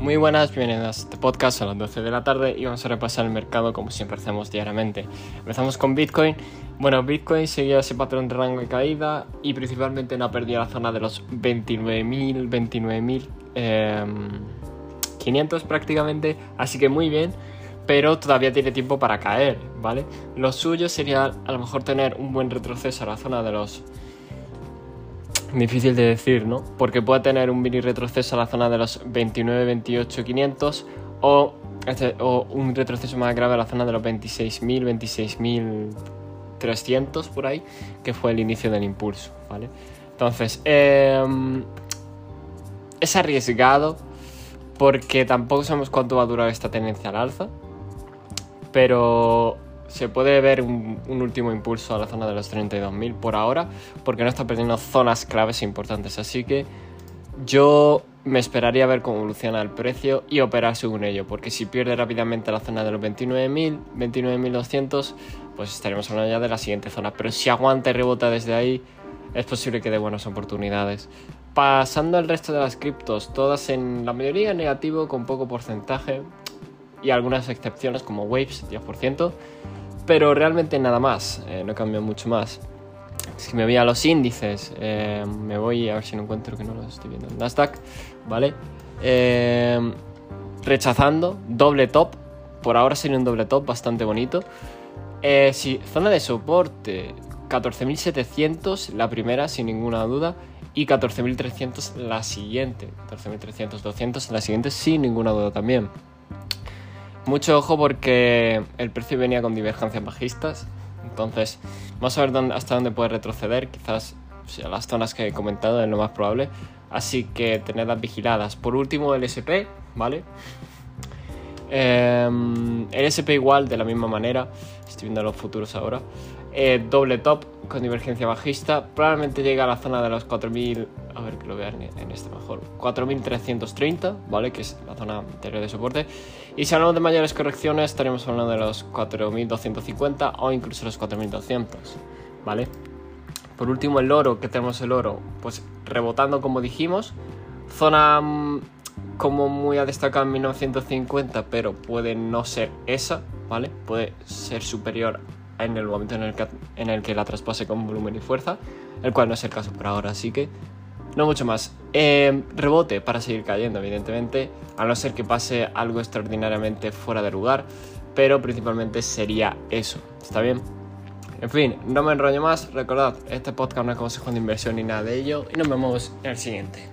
Muy buenas, bienvenidos a este podcast a las 12 de la tarde y vamos a repasar el mercado como siempre hacemos diariamente. Empezamos con Bitcoin. Bueno, Bitcoin seguía ese patrón de rango de caída y principalmente no ha perdido la zona de los 29.000, 29.500 prácticamente, así que muy bien, pero todavía tiene tiempo para caer, ¿vale? Lo suyo sería a lo mejor tener un buen retroceso a la zona de los Difícil de decir, ¿no? Porque puede tener un mini retroceso a la zona de los 29, 28, 500 o, un retroceso más grave a la zona de los 26.000, 26.300 por ahí, que fue el inicio del impulso, ¿vale? Entonces, em, es arriesgado porque tampoco sabemos cuánto va a durar esta tendencia al alza, pero se puede ver un, último impulso a la zona de los 32.000 por ahora, porque no está perdiendo zonas claves importantes. Así que yo me esperaría ver cómo evoluciona el precio y operar según ello, porque si pierde rápidamente la zona de los 29.000, 29.200, pues estaremos hablando ya de la siguiente zona. Pero si aguanta y rebota desde ahí, es posible que dé buenas oportunidades. Pasando al resto de las criptos, todas en la mayoría negativo con poco porcentaje y algunas excepciones como Waves 10% pero realmente nada más, eh, no cambió mucho más. Si me voy a los índices, eh, me voy a ver si no encuentro que no lo estoy viendo en Nasdaq, ¿vale? Eh, rechazando, doble top, por ahora sería un doble top bastante bonito. si, zona de soporte, 14.700 la primera sin ninguna duda y 14.300 la siguiente, 14.300, 200 la siguiente sin ninguna duda también. Mucho ojo porque el precio venía con divergencias bajistas. Entonces, vamos a ver dónde, hasta dónde puede retroceder. Quizás las zonas que he comentado es lo más probable. Así que tenedlas vigiladas. Por último, el SP, ¿vale? Em, el SP igual, de la misma manera. Estoy viendo los futuros ahora. Eh, doble top con divergencia bajista. Probablemente llega a la zona de los 4000. A ver que lo vean en este mejor. 4330, ¿vale? Que es la zona anterior de soporte. Y si hablamos de mayores correcciones, estaremos hablando de los 4250 o incluso los 4200, ¿vale? Por último, el oro, que tenemos el oro, pues rebotando como dijimos. Zona mm, como muy a destacar en 1950, pero puede no ser esa, ¿vale? Puede ser superior en el momento en el que, en el que la traspase con volumen y fuerza, el cual no es el caso por ahora, así que no mucho más. Eh, rebote para seguir cayendo, evidentemente, a no ser que pase algo extraordinariamente fuera de lugar, pero principalmente sería eso, ¿está bien? En fin, no me enrollo más, recordad, este podcast no es consejo de inversión ni nada de ello, y nos vemos en el siguiente.